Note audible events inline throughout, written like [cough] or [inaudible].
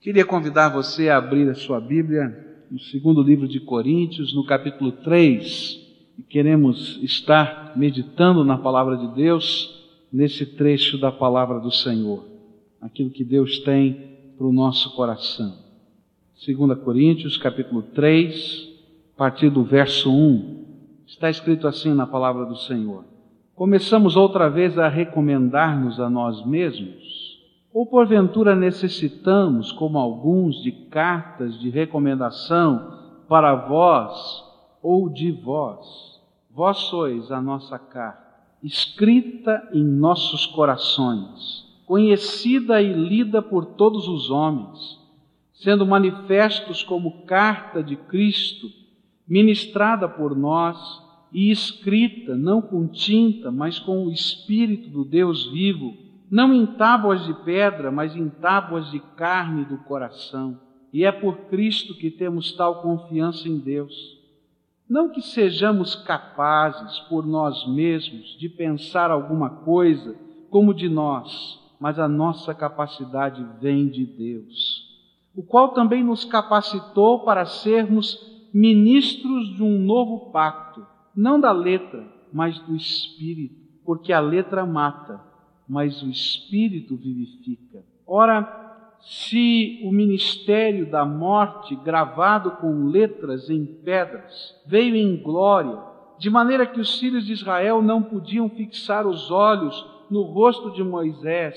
Queria convidar você a abrir a sua Bíblia no segundo livro de Coríntios, no capítulo 3. E queremos estar meditando na palavra de Deus nesse trecho da palavra do Senhor, aquilo que Deus tem para o nosso coração. 2 Coríntios, capítulo 3, a partir do verso 1. Está escrito assim na palavra do Senhor: Começamos outra vez a recomendar-nos a nós mesmos ou porventura necessitamos, como alguns, de cartas de recomendação para vós ou de vós? Vós sois a nossa carta, escrita em nossos corações, conhecida e lida por todos os homens, sendo manifestos como carta de Cristo, ministrada por nós e escrita não com tinta, mas com o Espírito do Deus vivo não em tábuas de pedra, mas em tábuas de carne do coração. E é por Cristo que temos tal confiança em Deus. Não que sejamos capazes por nós mesmos de pensar alguma coisa como de nós, mas a nossa capacidade vem de Deus, o qual também nos capacitou para sermos ministros de um novo pacto, não da letra, mas do Espírito, porque a letra mata mas o Espírito vivifica. Ora, se o ministério da morte, gravado com letras em pedras, veio em glória, de maneira que os filhos de Israel não podiam fixar os olhos no rosto de Moisés,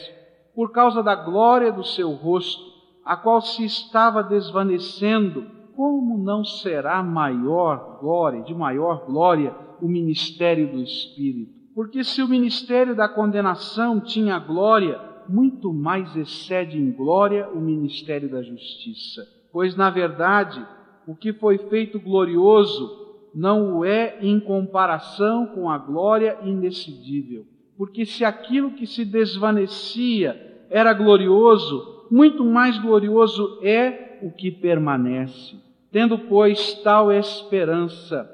por causa da glória do seu rosto, a qual se estava desvanecendo, como não será maior glória, de maior glória, o ministério do Espírito? Porque se o ministério da condenação tinha glória, muito mais excede em glória o ministério da justiça. Pois, na verdade, o que foi feito glorioso não o é em comparação com a glória indecidível. Porque se aquilo que se desvanecia era glorioso, muito mais glorioso é o que permanece. Tendo, pois, tal esperança,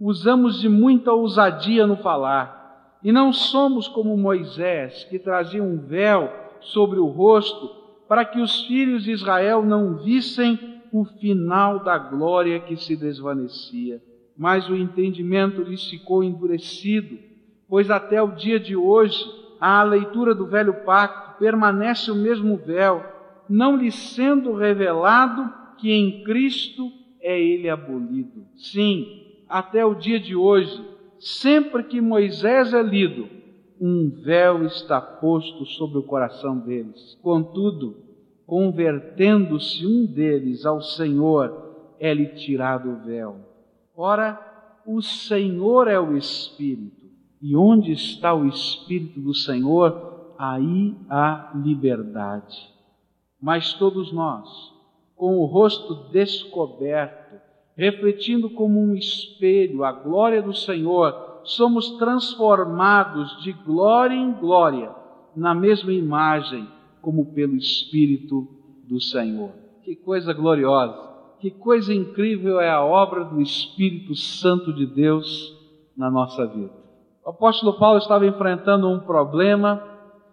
usamos de muita ousadia no falar e não somos como Moisés, que trazia um véu sobre o rosto, para que os filhos de Israel não vissem o final da glória que se desvanecia. Mas o entendimento lhes ficou endurecido, pois até o dia de hoje, à leitura do velho pacto, permanece o mesmo véu, não lhe sendo revelado que em Cristo é ele abolido. Sim, até o dia de hoje, sempre que Moisés é lido, um véu está posto sobre o coração deles. Contudo, convertendo-se um deles ao Senhor, é-lhe tirado o véu. Ora, o Senhor é o Espírito, e onde está o Espírito do Senhor, aí há liberdade. Mas todos nós, com o rosto descoberto, refletindo como um espelho a glória do Senhor, somos transformados de glória em glória na mesma imagem, como pelo Espírito do Senhor. Que coisa gloriosa, que coisa incrível é a obra do Espírito Santo de Deus na nossa vida. O apóstolo Paulo estava enfrentando um problema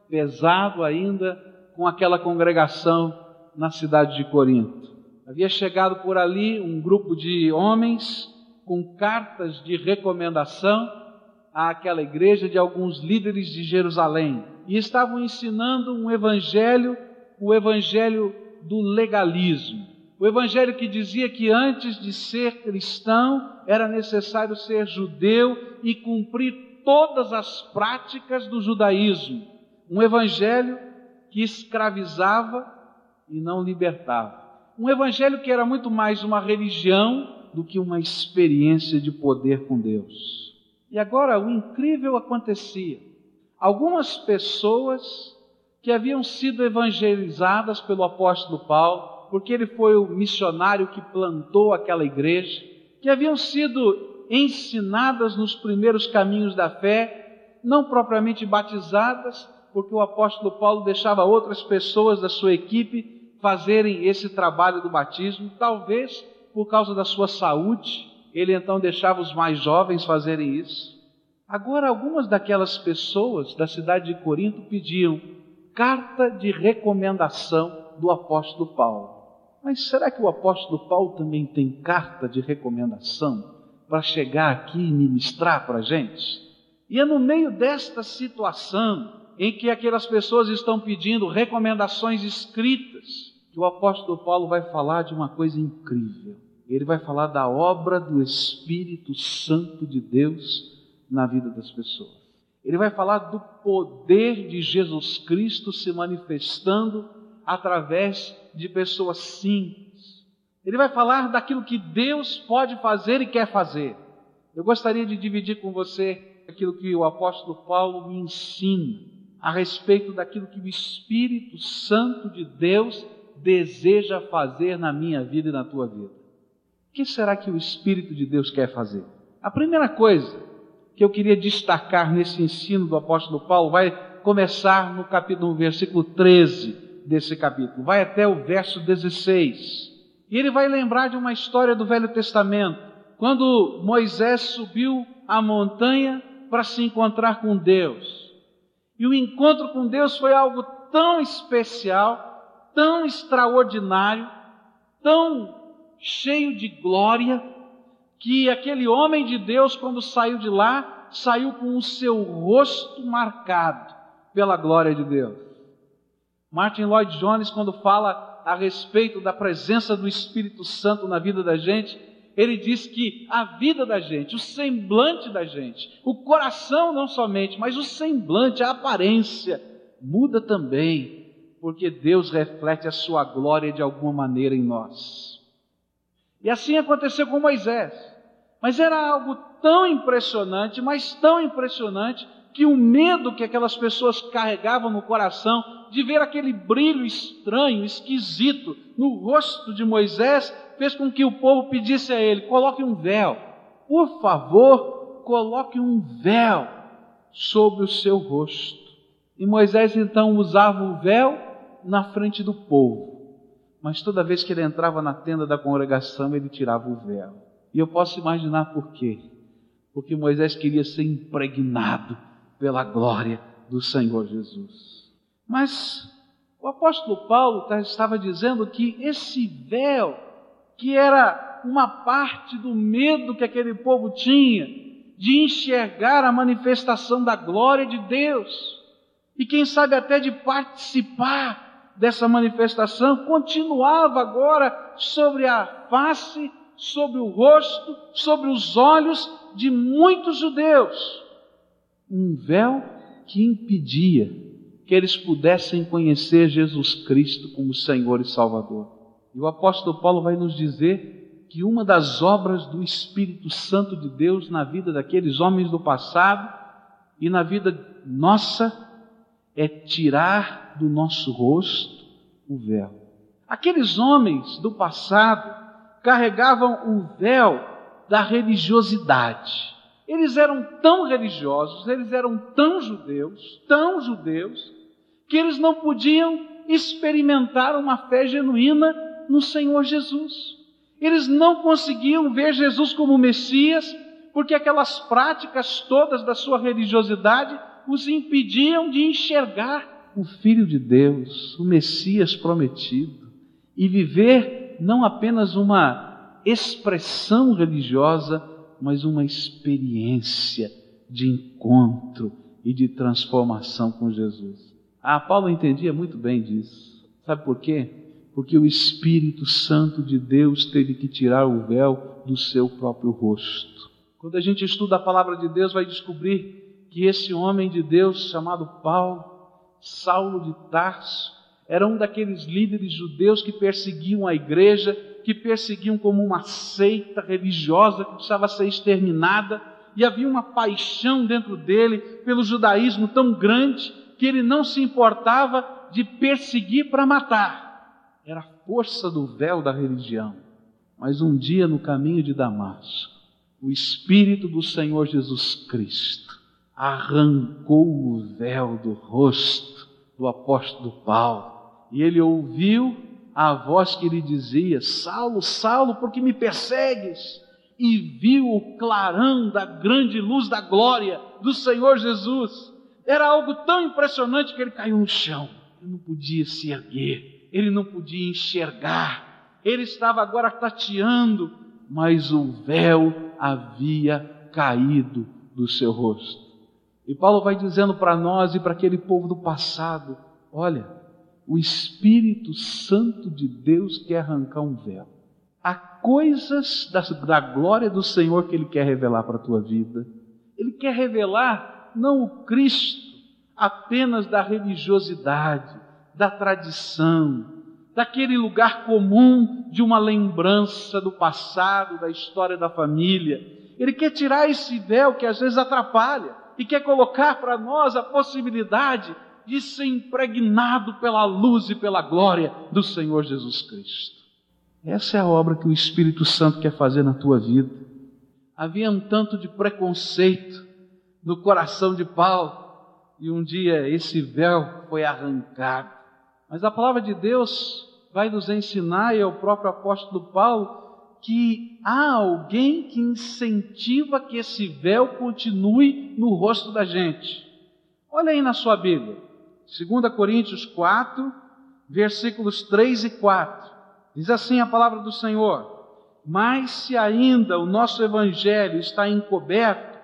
pesado ainda com aquela congregação na cidade de Corinto. Havia chegado por ali um grupo de homens com cartas de recomendação àquela igreja de alguns líderes de Jerusalém e estavam ensinando um evangelho, o evangelho do legalismo. O evangelho que dizia que antes de ser cristão era necessário ser judeu e cumprir todas as práticas do judaísmo. Um evangelho que escravizava e não libertava um evangelho que era muito mais uma religião do que uma experiência de poder com Deus. E agora o incrível acontecia. Algumas pessoas que haviam sido evangelizadas pelo apóstolo Paulo, porque ele foi o missionário que plantou aquela igreja, que haviam sido ensinadas nos primeiros caminhos da fé, não propriamente batizadas, porque o apóstolo Paulo deixava outras pessoas da sua equipe fazerem esse trabalho do batismo, talvez por causa da sua saúde, ele então deixava os mais jovens fazerem isso. Agora, algumas daquelas pessoas da cidade de Corinto pediam carta de recomendação do apóstolo Paulo. Mas será que o apóstolo Paulo também tem carta de recomendação para chegar aqui e ministrar para a gente? E é no meio desta situação em que aquelas pessoas estão pedindo recomendações escritas que o apóstolo Paulo vai falar de uma coisa incrível. Ele vai falar da obra do Espírito Santo de Deus na vida das pessoas. Ele vai falar do poder de Jesus Cristo se manifestando através de pessoas simples. Ele vai falar daquilo que Deus pode fazer e quer fazer. Eu gostaria de dividir com você aquilo que o apóstolo Paulo me ensina a respeito daquilo que o Espírito Santo de Deus deseja fazer na minha vida e na tua vida. O que será que o Espírito de Deus quer fazer? A primeira coisa que eu queria destacar nesse ensino do apóstolo Paulo vai começar no capítulo, no versículo 13 desse capítulo, vai até o verso 16. E ele vai lembrar de uma história do Velho Testamento, quando Moisés subiu a montanha para se encontrar com Deus. E o encontro com Deus foi algo tão especial, tão extraordinário, tão cheio de glória, que aquele homem de Deus, quando saiu de lá, saiu com o seu rosto marcado pela glória de Deus. Martin Lloyd Jones, quando fala a respeito da presença do Espírito Santo na vida da gente, ele diz que a vida da gente, o semblante da gente, o coração não somente, mas o semblante, a aparência, muda também, porque Deus reflete a sua glória de alguma maneira em nós. E assim aconteceu com Moisés. Mas era algo tão impressionante, mas tão impressionante, que o medo que aquelas pessoas carregavam no coração de ver aquele brilho estranho, esquisito no rosto de Moisés, fez com que o povo pedisse a ele: coloque um véu, por favor, coloque um véu sobre o seu rosto. E Moisés então usava o véu na frente do povo, mas toda vez que ele entrava na tenda da congregação, ele tirava o véu. E eu posso imaginar por quê. Porque Moisés queria ser impregnado pela glória do Senhor Jesus. Mas o apóstolo Paulo tá, estava dizendo que esse véu, que era uma parte do medo que aquele povo tinha de enxergar a manifestação da glória de Deus, e quem sabe até de participar dessa manifestação, continuava agora sobre a face, sobre o rosto, sobre os olhos de muitos judeus um véu que impedia que eles pudessem conhecer Jesus Cristo como Senhor e Salvador. E o apóstolo Paulo vai nos dizer que uma das obras do Espírito Santo de Deus na vida daqueles homens do passado e na vida nossa é tirar do nosso rosto o véu. Aqueles homens do passado carregavam o véu da religiosidade. Eles eram tão religiosos, eles eram tão judeus, tão judeus, que eles não podiam experimentar uma fé genuína no Senhor Jesus. Eles não conseguiam ver Jesus como Messias, porque aquelas práticas todas da sua religiosidade os impediam de enxergar o Filho de Deus, o Messias prometido, e viver não apenas uma expressão religiosa, mas uma experiência de encontro e de transformação com Jesus. Ah, Paulo entendia muito bem disso. Sabe por quê? Porque o Espírito Santo de Deus teve que tirar o véu do seu próprio rosto. Quando a gente estuda a palavra de Deus, vai descobrir que esse homem de Deus chamado Paulo, Saulo de Tarso, era um daqueles líderes judeus que perseguiam a igreja que perseguiam como uma seita religiosa que precisava ser exterminada, e havia uma paixão dentro dele pelo judaísmo tão grande que ele não se importava de perseguir para matar. Era a força do véu da religião. Mas um dia no caminho de Damasco, o Espírito do Senhor Jesus Cristo arrancou o véu do rosto do apóstolo Paulo e ele ouviu a voz que lhe dizia: Saulo, Saulo, por que me persegues? E viu o clarão da grande luz da glória do Senhor Jesus. Era algo tão impressionante que ele caiu no chão. Ele não podia se erguer, ele não podia enxergar Ele estava agora tateando, mas o véu havia caído do seu rosto. E Paulo vai dizendo para nós e para aquele povo do passado: olha, o Espírito Santo de Deus quer arrancar um véu. Há coisas da, da glória do Senhor que Ele quer revelar para a tua vida. Ele quer revelar não o Cristo apenas da religiosidade, da tradição, daquele lugar comum de uma lembrança do passado, da história da família. Ele quer tirar esse véu que às vezes atrapalha e quer colocar para nós a possibilidade de ser impregnado pela luz e pela glória do Senhor Jesus Cristo. Essa é a obra que o Espírito Santo quer fazer na tua vida. Havia um tanto de preconceito no coração de Paulo, e um dia esse véu foi arrancado. Mas a palavra de Deus vai nos ensinar, e é o próprio apóstolo Paulo, que há alguém que incentiva que esse véu continue no rosto da gente. Olha aí na sua Bíblia, 2 Coríntios 4, versículos 3 e 4. Diz assim a palavra do Senhor: Mas se ainda o nosso evangelho está encoberto,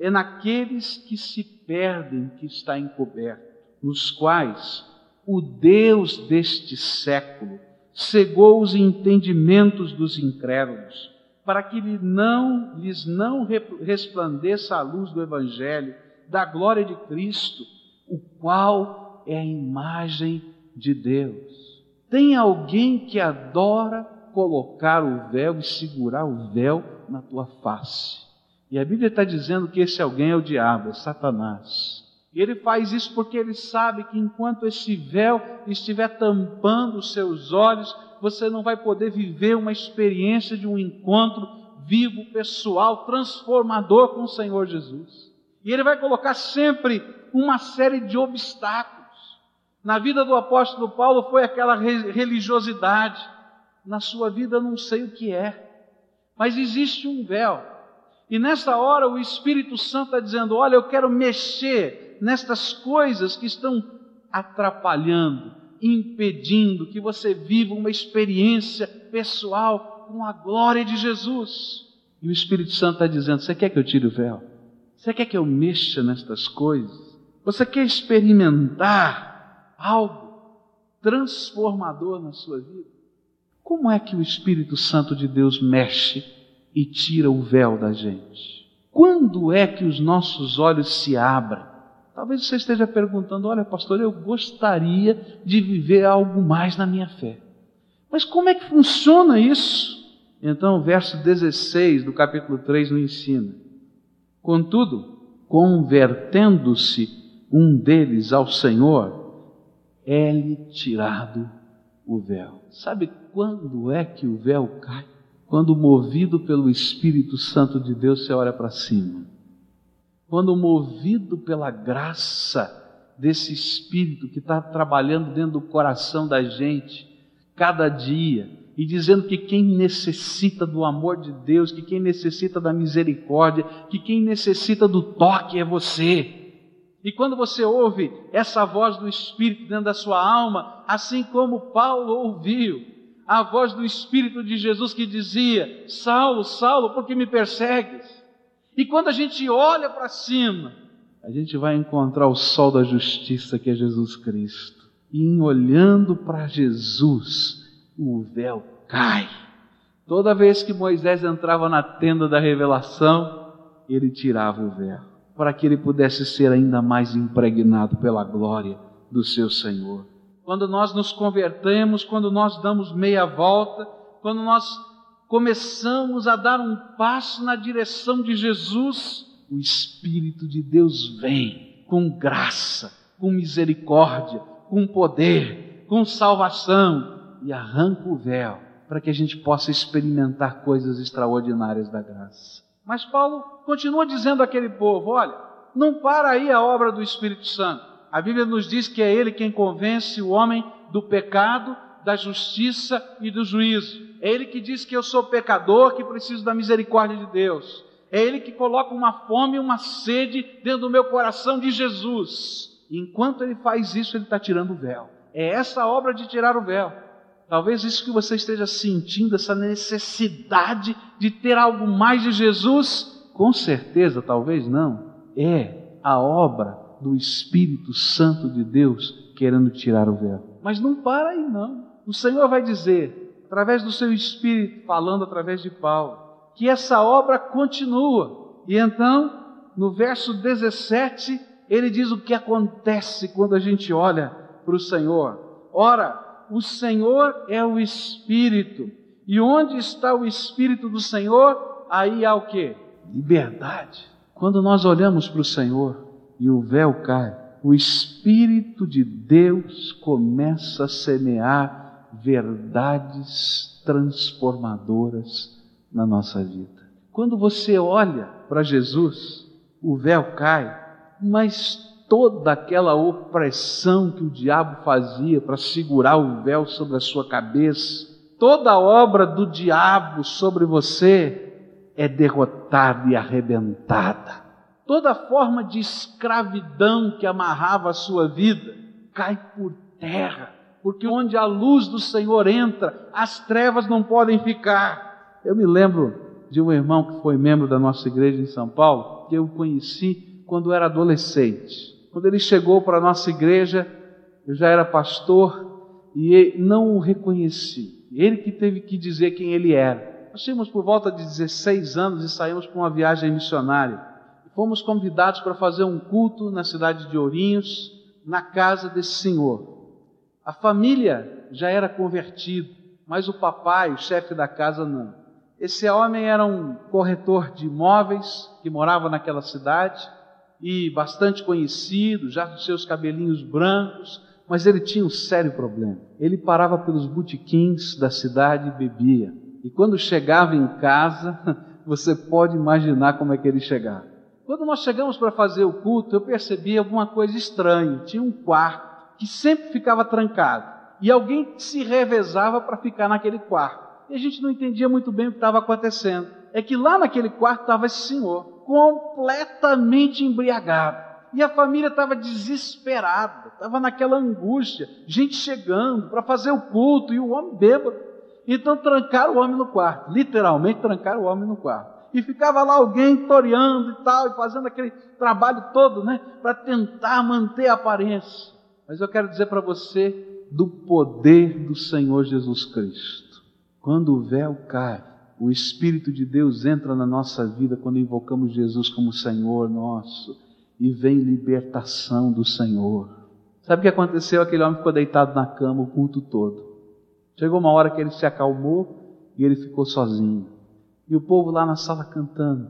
é naqueles que se perdem que está encoberto, nos quais o Deus deste século cegou os entendimentos dos incrédulos, para que não, lhes não resplandeça a luz do Evangelho, da glória de Cristo, o qual é a imagem de Deus. Tem alguém que adora colocar o véu e segurar o véu na tua face. E a Bíblia está dizendo que esse alguém é o diabo, é Satanás. E ele faz isso porque ele sabe que enquanto esse véu estiver tampando os seus olhos, você não vai poder viver uma experiência de um encontro vivo, pessoal, transformador com o Senhor Jesus. E ele vai colocar sempre uma série de obstáculos. Na vida do apóstolo Paulo foi aquela religiosidade. Na sua vida não sei o que é. Mas existe um véu e nesta hora o Espírito Santo está dizendo: Olha, eu quero mexer nestas coisas que estão atrapalhando, impedindo que você viva uma experiência pessoal com a glória de Jesus. E o Espírito Santo está dizendo: Você quer que eu tire o véu? Você quer que eu mexa nestas coisas? Você quer experimentar algo transformador na sua vida? Como é que o Espírito Santo de Deus mexe e tira o véu da gente. Quando é que os nossos olhos se abrem? Talvez você esteja perguntando: olha, pastor, eu gostaria de viver algo mais na minha fé. Mas como é que funciona isso? Então, o verso 16 do capítulo 3 nos ensina. Contudo, convertendo-se um deles ao Senhor, é-lhe tirado o véu. Sabe quando é que o véu cai? Quando movido pelo Espírito Santo de Deus, você olha para cima. Quando movido pela graça desse Espírito que está trabalhando dentro do coração da gente, cada dia, e dizendo que quem necessita do amor de Deus, que quem necessita da misericórdia, que quem necessita do toque é você. E quando você ouve essa voz do Espírito dentro da sua alma, assim como Paulo ouviu, a voz do Espírito de Jesus que dizia: Saulo, Saulo, por que me persegues? E quando a gente olha para cima, a gente vai encontrar o sol da justiça que é Jesus Cristo. E em olhando para Jesus, o véu cai. Toda vez que Moisés entrava na tenda da revelação, ele tirava o véu, para que ele pudesse ser ainda mais impregnado pela glória do seu Senhor quando nós nos convertemos, quando nós damos meia volta, quando nós começamos a dar um passo na direção de Jesus, o Espírito de Deus vem com graça, com misericórdia, com poder, com salvação e arranca o véu para que a gente possa experimentar coisas extraordinárias da graça. Mas Paulo continua dizendo àquele povo: olha, não para aí a obra do Espírito Santo. A Bíblia nos diz que é Ele quem convence o homem do pecado, da justiça e do juízo. É Ele que diz que eu sou pecador, que preciso da misericórdia de Deus. É Ele que coloca uma fome e uma sede dentro do meu coração de Jesus. E enquanto Ele faz isso, Ele está tirando o véu. É essa obra de tirar o véu. Talvez isso que você esteja sentindo, essa necessidade de ter algo mais de Jesus, com certeza, talvez não, é a obra do Espírito Santo de Deus querendo tirar o véu. Mas não para aí não. O Senhor vai dizer, através do seu Espírito, falando através de Paulo, que essa obra continua. E então, no verso 17, ele diz o que acontece quando a gente olha para o Senhor. Ora, o Senhor é o Espírito. E onde está o Espírito do Senhor, aí há o que? Liberdade. Quando nós olhamos para o Senhor e o véu cai, o Espírito de Deus começa a semear verdades transformadoras na nossa vida. Quando você olha para Jesus, o véu cai, mas toda aquela opressão que o diabo fazia para segurar o véu sobre a sua cabeça, toda obra do diabo sobre você é derrotada e arrebentada. Toda forma de escravidão que amarrava a sua vida cai por terra, porque onde a luz do Senhor entra, as trevas não podem ficar. Eu me lembro de um irmão que foi membro da nossa igreja em São Paulo, que eu conheci quando era adolescente. Quando ele chegou para a nossa igreja, eu já era pastor e não o reconheci. Ele que teve que dizer quem ele era. Nós tínhamos por volta de 16 anos e saímos para uma viagem missionária. Fomos convidados para fazer um culto na cidade de Ourinhos, na casa desse senhor. A família já era convertida, mas o papai, o chefe da casa, não. Esse homem era um corretor de imóveis que morava naquela cidade e bastante conhecido, já com seus cabelinhos brancos, mas ele tinha um sério problema. Ele parava pelos botequins da cidade e bebia. E quando chegava em casa, [laughs] você pode imaginar como é que ele chegava. Quando nós chegamos para fazer o culto, eu percebi alguma coisa estranha. Tinha um quarto que sempre ficava trancado. E alguém se revezava para ficar naquele quarto. E a gente não entendia muito bem o que estava acontecendo. É que lá naquele quarto estava esse senhor completamente embriagado. E a família estava desesperada, estava naquela angústia, gente chegando para fazer o culto e o homem bêbado. Então trancaram o homem no quarto, literalmente trancaram o homem no quarto. E ficava lá alguém toreando e tal, e fazendo aquele trabalho todo, né, para tentar manter a aparência. Mas eu quero dizer para você do poder do Senhor Jesus Cristo. Quando o véu cai, o Espírito de Deus entra na nossa vida quando invocamos Jesus como Senhor nosso e vem libertação do Senhor. Sabe o que aconteceu? Aquele homem ficou deitado na cama o culto todo. Chegou uma hora que ele se acalmou e ele ficou sozinho. E o povo lá na sala cantando,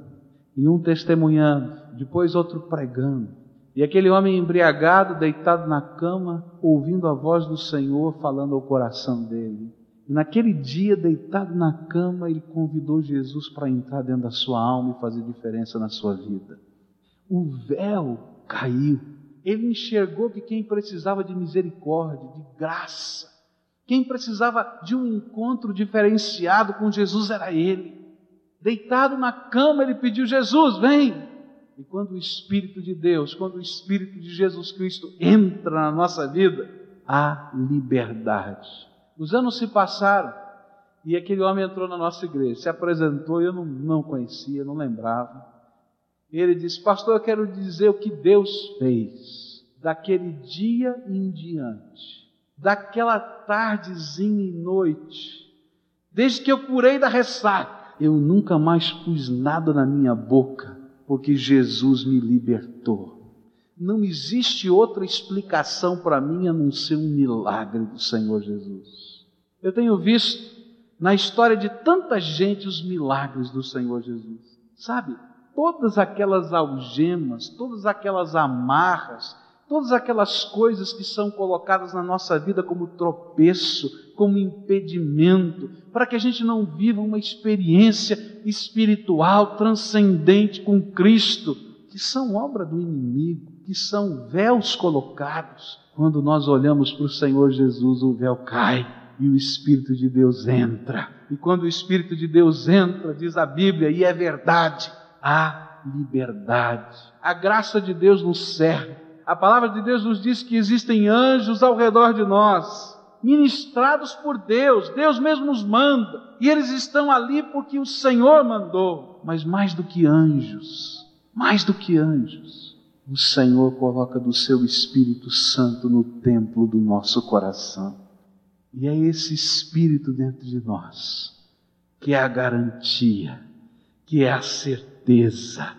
e um testemunhando, depois outro pregando. E aquele homem embriagado, deitado na cama, ouvindo a voz do Senhor falando ao coração dele. E naquele dia, deitado na cama, ele convidou Jesus para entrar dentro da sua alma e fazer diferença na sua vida. O véu caiu. Ele enxergou que quem precisava de misericórdia, de graça, quem precisava de um encontro diferenciado com Jesus era ele. Deitado na cama, ele pediu: Jesus, vem. E quando o Espírito de Deus, quando o Espírito de Jesus Cristo entra na nossa vida, há liberdade os anos se passaram e aquele homem entrou na nossa igreja, se apresentou, eu não, não conhecia, não lembrava. Ele disse: Pastor, eu quero dizer o que Deus fez daquele dia em diante, daquela tardezinha e noite, desde que eu curei da ressaca, eu nunca mais pus nada na minha boca, porque Jesus me libertou. Não existe outra explicação para mim a não ser um milagre do Senhor Jesus. Eu tenho visto na história de tanta gente os milagres do Senhor Jesus. Sabe? Todas aquelas algemas, todas aquelas amarras, todas aquelas coisas que são colocadas na nossa vida como tropeço, como impedimento, para que a gente não viva uma experiência espiritual transcendente com Cristo, que são obra do inimigo que são véus colocados. Quando nós olhamos para o Senhor Jesus, o véu cai e o Espírito de Deus entra. E quando o Espírito de Deus entra, diz a Bíblia, e é verdade, há liberdade. A graça de Deus nos serve. A palavra de Deus nos diz que existem anjos ao redor de nós. Ministrados por Deus, Deus mesmo nos manda, e eles estão ali porque o Senhor mandou, mas mais do que anjos, mais do que anjos, o Senhor coloca do seu Espírito Santo no templo do nosso coração. E é esse Espírito dentro de nós que é a garantia, que é a certeza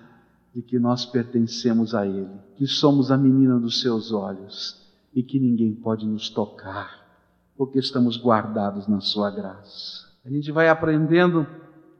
de que nós pertencemos a Ele, que somos a menina dos seus olhos e que ninguém pode nos tocar porque estamos guardados na Sua graça. A gente vai aprendendo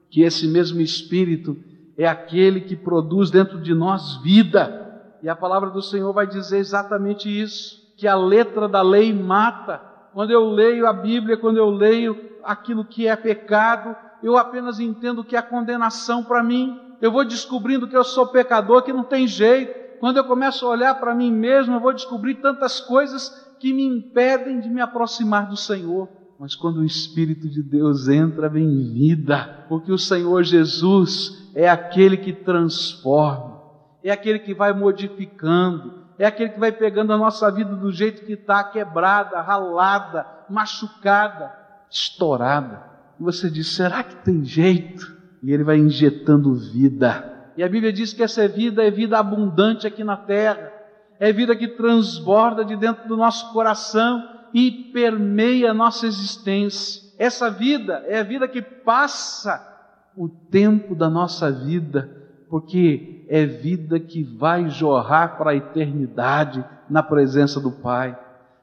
que esse mesmo Espírito é aquele que produz dentro de nós vida. E a palavra do Senhor vai dizer exatamente isso: que a letra da lei mata. Quando eu leio a Bíblia, quando eu leio aquilo que é pecado, eu apenas entendo que é condenação para mim. Eu vou descobrindo que eu sou pecador, que não tem jeito. Quando eu começo a olhar para mim mesmo, eu vou descobrir tantas coisas que me impedem de me aproximar do Senhor. Mas quando o Espírito de Deus entra, vem vida, porque o Senhor Jesus é aquele que transforma, é aquele que vai modificando, é aquele que vai pegando a nossa vida do jeito que está, quebrada, ralada, machucada, estourada. E você diz: será que tem jeito? E ele vai injetando vida. E a Bíblia diz que essa vida é vida abundante aqui na terra é vida que transborda de dentro do nosso coração e permeia a nossa existência. Essa vida é a vida que passa o tempo da nossa vida, porque é vida que vai jorrar para a eternidade na presença do Pai.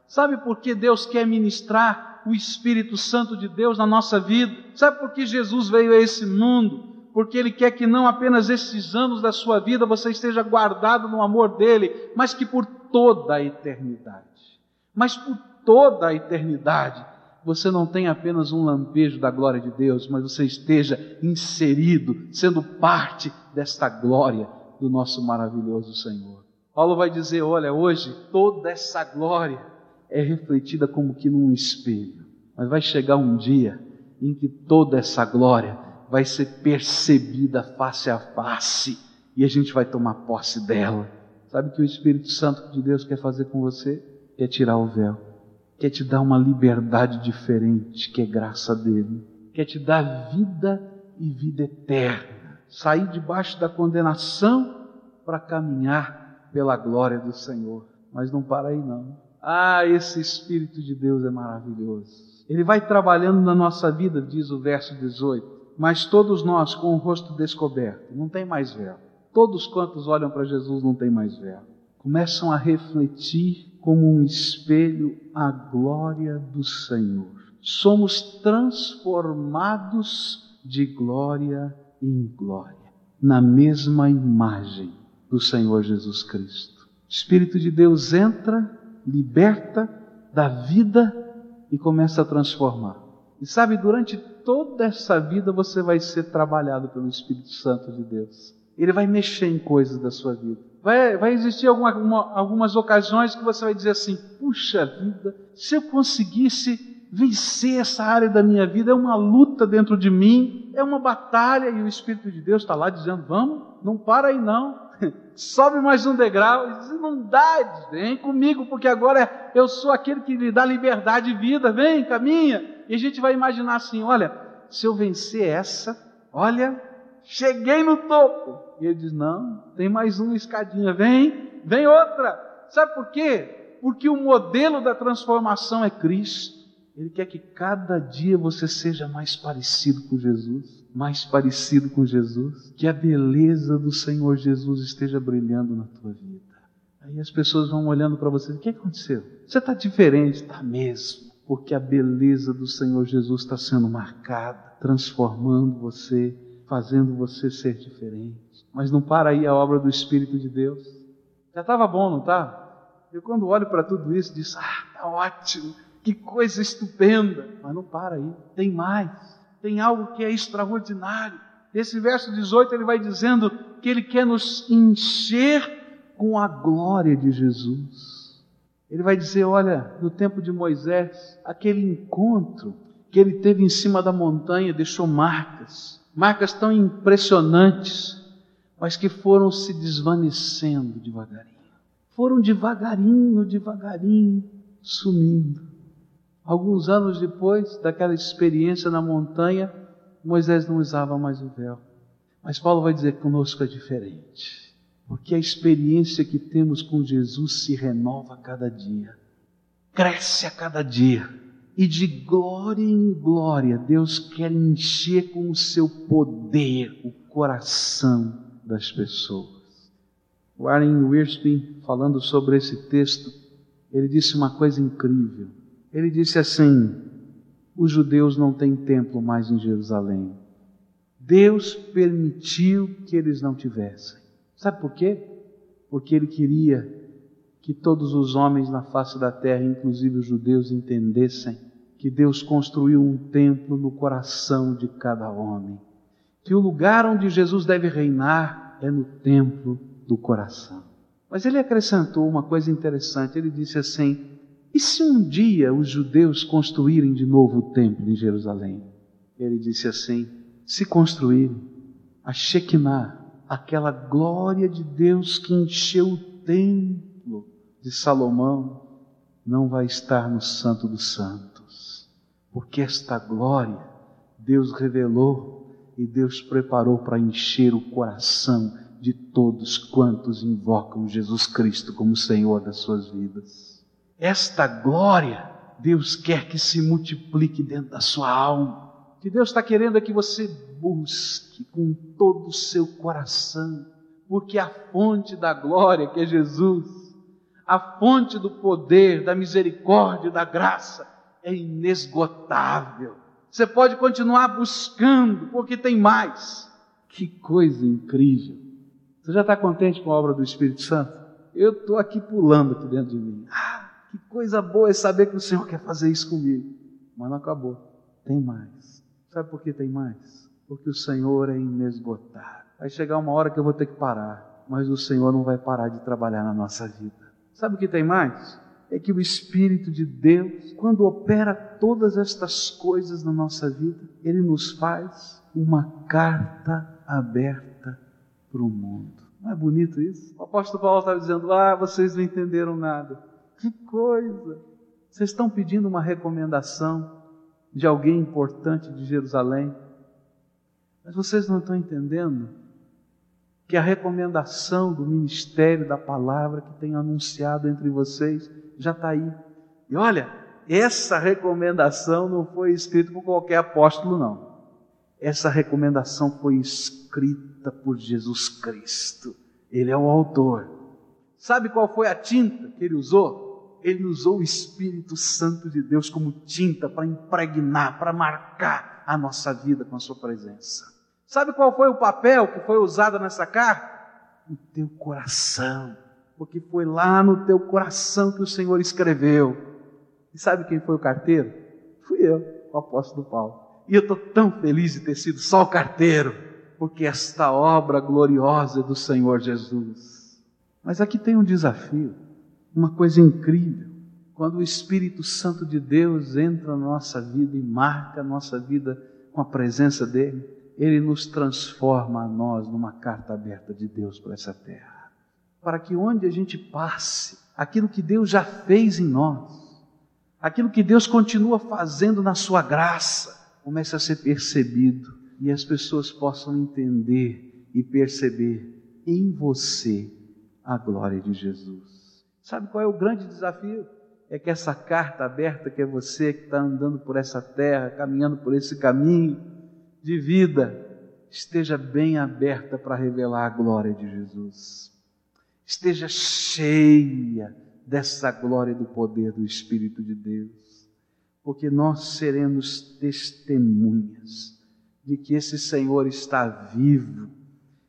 Sabe por que Deus quer ministrar o Espírito Santo de Deus na nossa vida? Sabe por que Jesus veio a esse mundo? Porque Ele quer que não apenas esses anos da sua vida você esteja guardado no amor dEle, mas que por toda a eternidade. Mas por toda a eternidade você não tenha apenas um lampejo da glória de Deus, mas você esteja inserido, sendo parte desta glória do nosso maravilhoso Senhor. Paulo vai dizer: olha, hoje toda essa glória é refletida como que num espelho, mas vai chegar um dia em que toda essa glória vai ser percebida face a face e a gente vai tomar posse dela. Sabe o que o Espírito Santo de Deus quer fazer com você? Quer tirar o véu, quer te dar uma liberdade diferente, que é graça dele, quer te dar vida e vida eterna, sair debaixo da condenação para caminhar pela glória do Senhor. Mas não para aí não. Ah, esse Espírito de Deus é maravilhoso. Ele vai trabalhando na nossa vida, diz o verso 18 mas todos nós com o rosto descoberto, não tem mais véu. Todos quantos olham para Jesus não tem mais véu. Começam a refletir como um espelho a glória do Senhor. Somos transformados de glória em glória, na mesma imagem do Senhor Jesus Cristo. O Espírito de Deus entra, liberta, dá vida e começa a transformar. E sabe, durante toda essa vida você vai ser trabalhado pelo Espírito Santo de Deus. Ele vai mexer em coisas da sua vida. Vai, vai existir alguma, uma, algumas ocasiões que você vai dizer assim: puxa vida, se eu conseguisse vencer essa área da minha vida, é uma luta dentro de mim, é uma batalha, e o Espírito de Deus está lá dizendo: vamos, não para aí não, [laughs] sobe mais um degrau, e diz, não dá, vem comigo, porque agora eu sou aquele que lhe dá liberdade e vida, vem, caminha. E a gente vai imaginar assim: olha, se eu vencer essa, olha, cheguei no topo. E ele diz: não, tem mais uma escadinha, vem, vem outra. Sabe por quê? Porque o modelo da transformação é Cristo. Ele quer que cada dia você seja mais parecido com Jesus, mais parecido com Jesus, que a beleza do Senhor Jesus esteja brilhando na tua vida. Aí as pessoas vão olhando para você: o que aconteceu? Você está diferente, está mesmo porque a beleza do Senhor Jesus está sendo marcada, transformando você, fazendo você ser diferente. Mas não para aí a obra do Espírito de Deus. Já estava bom, não está? Eu quando olho para tudo isso, disse, ah, está ótimo, que coisa estupenda. Mas não para aí, tem mais, tem algo que é extraordinário. Esse verso 18 ele vai dizendo que ele quer nos encher com a glória de Jesus. Ele vai dizer: olha, no tempo de Moisés, aquele encontro que ele teve em cima da montanha deixou marcas, marcas tão impressionantes, mas que foram se desvanecendo devagarinho. Foram devagarinho, devagarinho sumindo. Alguns anos depois daquela experiência na montanha, Moisés não usava mais o véu. Mas Paulo vai dizer conosco é diferente, porque a experiência que temos com Jesus se renova a cada dia, cresce a cada dia, e de glória em glória Deus quer encher com o seu poder o coração das pessoas. Warren Wiersbe, falando sobre esse texto, ele disse uma coisa incrível. Ele disse assim: os judeus não têm templo mais em Jerusalém. Deus permitiu que eles não tivessem. Sabe por quê? Porque Ele queria que todos os homens na face da terra, inclusive os judeus, entendessem que Deus construiu um templo no coração de cada homem. Que o lugar onde Jesus deve reinar é no templo do coração. Mas ele acrescentou uma coisa interessante. Ele disse assim: e se um dia os judeus construírem de novo o templo em Jerusalém? Ele disse assim: se construírem, a Shekinah, aquela glória de Deus que encheu o templo de Salomão, não vai estar no Santo dos Santos, porque esta glória Deus revelou e Deus preparou para encher o coração de todos quantos invocam Jesus Cristo como Senhor das suas vidas. Esta glória, Deus quer que se multiplique dentro da sua alma. O que Deus está querendo é que você busque com todo o seu coração, porque a fonte da glória, que é Jesus, a fonte do poder, da misericórdia, da graça, é inesgotável. Você pode continuar buscando, porque tem mais. Que coisa incrível! Você já está contente com a obra do Espírito Santo? Eu estou aqui pulando aqui dentro de mim. Ah, que coisa boa é saber que o Senhor quer fazer isso comigo. Mas não acabou. Tem mais. Sabe por que tem mais? Porque o Senhor é inesgotável. Vai chegar uma hora que eu vou ter que parar, mas o Senhor não vai parar de trabalhar na nossa vida. Sabe o que tem mais? É que o Espírito de Deus, quando opera todas estas coisas na nossa vida, ele nos faz uma carta aberta para o mundo. Não é bonito isso? O apóstolo Paulo estava dizendo: Ah, vocês não entenderam nada. Que coisa! Vocês estão pedindo uma recomendação de alguém importante de Jerusalém, mas vocês não estão entendendo que a recomendação do ministério da palavra que tem anunciado entre vocês já está aí. E olha, essa recomendação não foi escrita por qualquer apóstolo, não. Essa recomendação foi escrita por Jesus Cristo. Ele é o autor. Sabe qual foi a tinta que ele usou? ele usou o Espírito Santo de Deus como tinta para impregnar, para marcar a nossa vida com a sua presença. Sabe qual foi o papel que foi usado nessa carta? O teu coração, porque foi lá no teu coração que o Senhor escreveu. E sabe quem foi o carteiro? Fui eu, o apóstolo Paulo. E eu estou tão feliz de ter sido só o carteiro, porque esta obra gloriosa é do Senhor Jesus. Mas aqui tem um desafio uma coisa incrível. Quando o Espírito Santo de Deus entra na nossa vida e marca a nossa vida com a presença dele, ele nos transforma a nós numa carta aberta de Deus para essa terra. Para que onde a gente passe, aquilo que Deus já fez em nós, aquilo que Deus continua fazendo na sua graça, comece a ser percebido e as pessoas possam entender e perceber em você a glória de Jesus. Sabe qual é o grande desafio? É que essa carta aberta, que é você que está andando por essa terra, caminhando por esse caminho de vida, esteja bem aberta para revelar a glória de Jesus. Esteja cheia dessa glória do poder do Espírito de Deus, porque nós seremos testemunhas de que esse Senhor está vivo,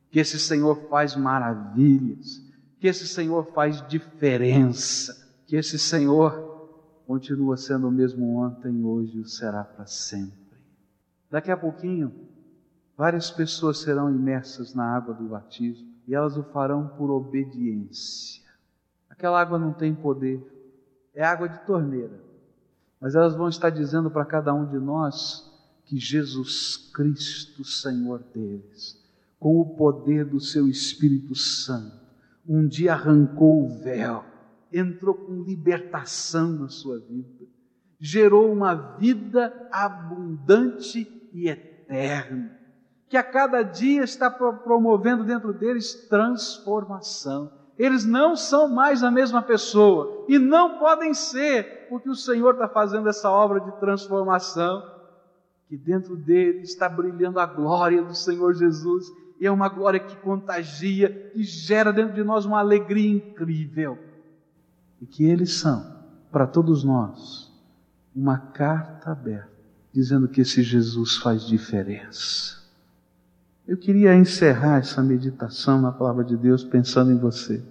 que esse Senhor faz maravilhas que esse Senhor faz diferença, que esse Senhor continua sendo o mesmo ontem, hoje e será para sempre. Daqui a pouquinho, várias pessoas serão imersas na água do batismo e elas o farão por obediência. Aquela água não tem poder, é água de torneira, mas elas vão estar dizendo para cada um de nós que Jesus Cristo, Senhor deles, com o poder do seu Espírito Santo, um dia arrancou o véu, entrou com libertação na sua vida. gerou uma vida abundante e eterna, que a cada dia está promovendo dentro deles transformação. Eles não são mais a mesma pessoa e não podem ser, porque o Senhor está fazendo essa obra de transformação, que dentro deles está brilhando a glória do Senhor Jesus e é uma glória que contagia, que gera dentro de nós uma alegria incrível. E que eles são, para todos nós, uma carta aberta, dizendo que esse Jesus faz diferença. Eu queria encerrar essa meditação na palavra de Deus pensando em você.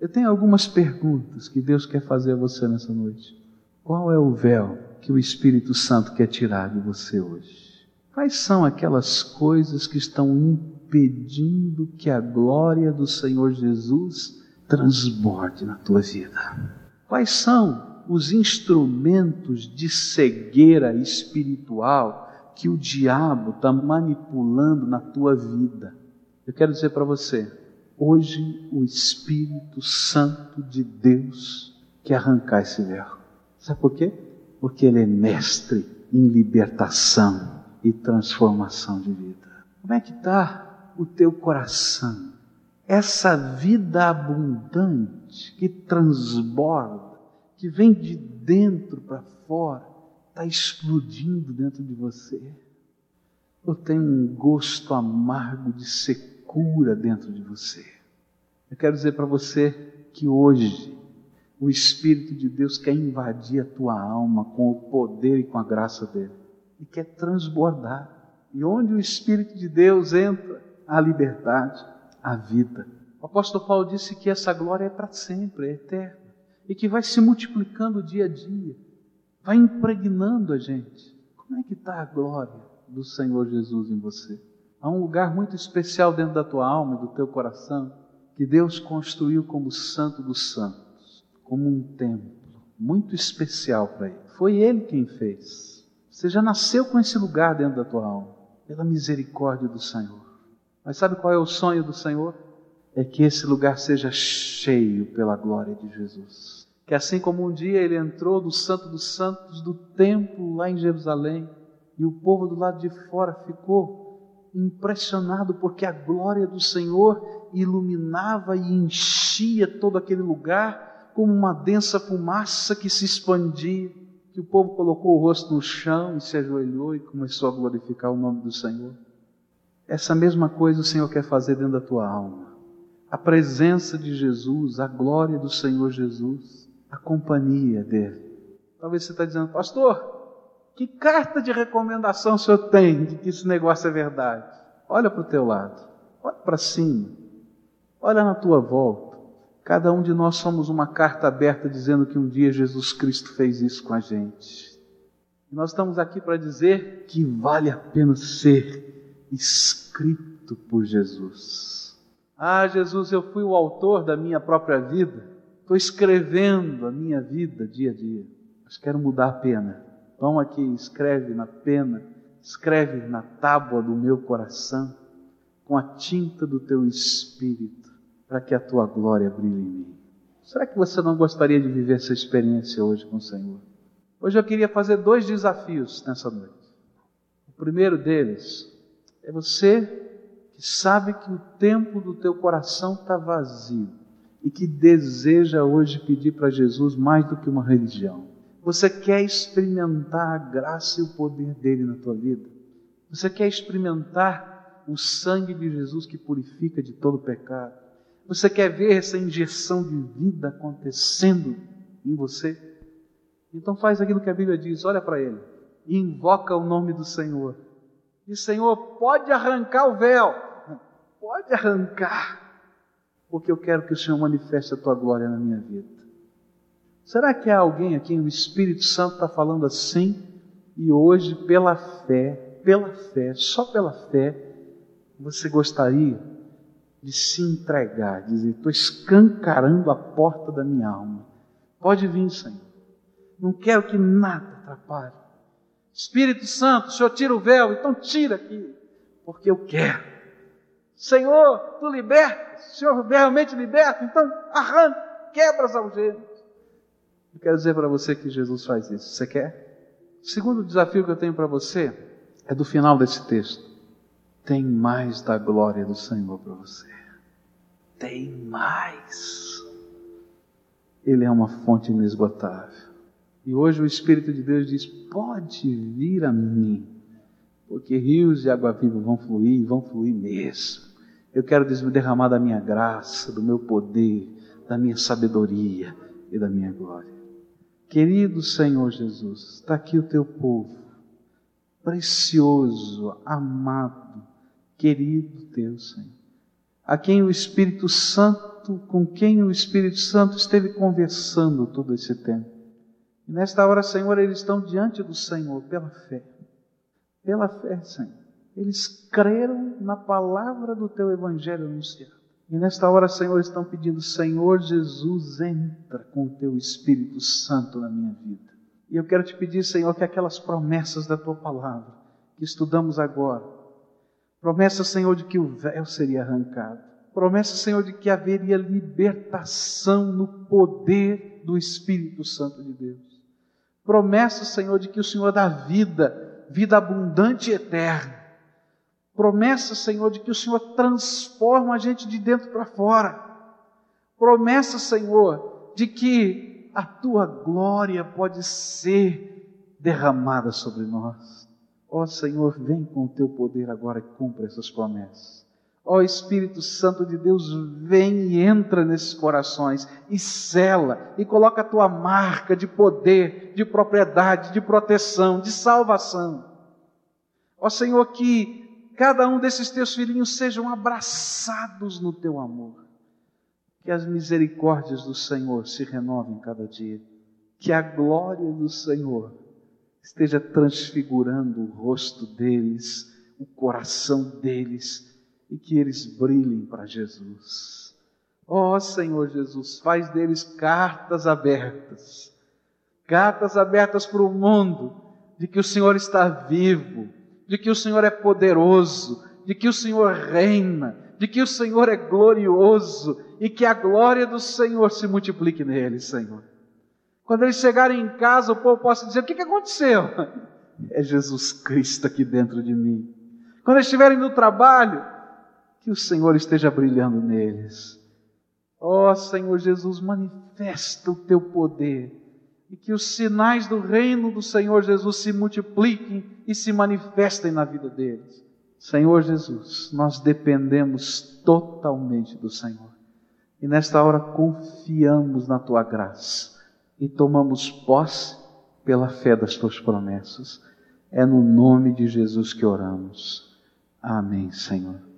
Eu tenho algumas perguntas que Deus quer fazer a você nessa noite. Qual é o véu que o Espírito Santo quer tirar de você hoje? Quais são aquelas coisas que estão impedindo que a glória do Senhor Jesus transborde na tua vida? Quais são os instrumentos de cegueira espiritual que o diabo está manipulando na tua vida? Eu quero dizer para você, hoje o Espírito Santo de Deus quer arrancar esse véu. Sabe por quê? Porque ele é mestre em libertação e transformação de vida. Como é que está o teu coração. Essa vida abundante que transborda, que vem de dentro para fora, está explodindo dentro de você. Ou tem um gosto amargo de secura dentro de você. Eu quero dizer para você que hoje o Espírito de Deus quer invadir a tua alma com o poder e com a graça dele e quer transbordar. E onde o Espírito de Deus entra, a liberdade, a vida. O apóstolo Paulo disse que essa glória é para sempre, é eterna, e que vai se multiplicando dia a dia, vai impregnando a gente. Como é que está a glória do Senhor Jesus em você? Há um lugar muito especial dentro da tua alma e do teu coração que Deus construiu como Santo dos Santos, como um templo muito especial para Ele. Foi Ele quem fez. Você já nasceu com esse lugar dentro da tua alma, pela misericórdia do Senhor. Mas sabe qual é o sonho do Senhor? É que esse lugar seja cheio pela glória de Jesus. Que assim como um dia ele entrou no Santo dos Santos do templo lá em Jerusalém, e o povo do lado de fora ficou impressionado porque a glória do Senhor iluminava e enchia todo aquele lugar como uma densa fumaça que se expandia, que o povo colocou o rosto no chão e se ajoelhou e começou a glorificar o nome do Senhor. Essa mesma coisa o Senhor quer fazer dentro da tua alma. A presença de Jesus, a glória do Senhor Jesus, a companhia dele. Talvez você está dizendo, pastor, que carta de recomendação o senhor tem de que esse negócio é verdade? Olha para o teu lado, olha para cima, olha na tua volta. Cada um de nós somos uma carta aberta dizendo que um dia Jesus Cristo fez isso com a gente. E nós estamos aqui para dizer que vale a pena ser escrito por Jesus. Ah, Jesus, eu fui o autor da minha própria vida, estou escrevendo a minha vida dia a dia, mas quero mudar a pena. Vamos aqui, escreve na pena, escreve na tábua do meu coração, com a tinta do teu espírito, para que a tua glória brilhe em mim. Será que você não gostaria de viver essa experiência hoje com o Senhor? Hoje eu queria fazer dois desafios nessa noite. O primeiro deles é você que sabe que o templo do teu coração está vazio e que deseja hoje pedir para Jesus mais do que uma religião. Você quer experimentar a graça e o poder dele na tua vida. Você quer experimentar o sangue de Jesus que purifica de todo pecado. Você quer ver essa injeção de vida acontecendo em você? Então faz aquilo que a Bíblia diz, olha para ele e invoca o nome do Senhor Diz, Senhor, pode arrancar o véu, pode arrancar, porque eu quero que o Senhor manifeste a tua glória na minha vida. Será que há alguém aqui, o Espírito Santo está falando assim, e hoje, pela fé, pela fé, só pela fé, você gostaria de se entregar, dizer: estou escancarando a porta da minha alma. Pode vir, Senhor. Não quero que nada atrapalhe. Espírito Santo, o Senhor tira o véu, então tira aqui, porque eu quero. Senhor, tu libertas, o Senhor realmente liberta, então arranca, quebra as algemas. Eu quero dizer para você que Jesus faz isso. Você quer? O segundo desafio que eu tenho para você é do final desse texto. Tem mais da glória do Senhor para você. Tem mais. Ele é uma fonte inesgotável. E hoje o Espírito de Deus diz: pode vir a mim, porque rios de água viva vão fluir, vão fluir mesmo. Eu quero derramar da minha graça, do meu poder, da minha sabedoria e da minha glória. Querido Senhor Jesus, está aqui o teu povo, precioso, amado, querido teu Senhor, a quem o Espírito Santo, com quem o Espírito Santo esteve conversando todo esse tempo. Nesta hora, Senhor, eles estão diante do Senhor pela fé. Pela fé, Senhor. Eles creram na palavra do teu evangelho anunciado. E nesta hora, Senhor, estão pedindo: Senhor Jesus, entra com o teu Espírito Santo na minha vida. E eu quero te pedir, Senhor, que aquelas promessas da tua palavra que estudamos agora, promessa, Senhor, de que o véu seria arrancado, promessa, Senhor, de que haveria libertação no poder do Espírito Santo de Deus Promessa, Senhor, de que o Senhor dá vida, vida abundante e eterna. Promessa, Senhor, de que o Senhor transforma a gente de dentro para fora. Promessa, Senhor, de que a tua glória pode ser derramada sobre nós. Ó oh, Senhor, vem com o teu poder agora e cumpra essas promessas. Ó Espírito Santo de Deus, vem e entra nesses corações e sela e coloca a tua marca de poder, de propriedade, de proteção, de salvação. Ó Senhor, que cada um desses teus filhinhos sejam abraçados no teu amor. Que as misericórdias do Senhor se renovem cada dia. Que a glória do Senhor esteja transfigurando o rosto deles, o coração deles e que eles brilhem para Jesus. Ó oh, Senhor Jesus, faz deles cartas abertas, cartas abertas para o mundo, de que o Senhor está vivo, de que o Senhor é poderoso, de que o Senhor reina, de que o Senhor é glorioso e que a glória do Senhor se multiplique neles, Senhor. Quando eles chegarem em casa, o povo possa dizer: O que, que aconteceu? [laughs] É Jesus Cristo aqui dentro de mim. Quando eles estiverem no trabalho, que o Senhor esteja brilhando neles. Ó oh, Senhor Jesus, manifesta o teu poder e que os sinais do reino do Senhor Jesus se multipliquem e se manifestem na vida deles. Senhor Jesus, nós dependemos totalmente do Senhor e nesta hora confiamos na tua graça e tomamos posse pela fé das tuas promessas. É no nome de Jesus que oramos. Amém, Senhor.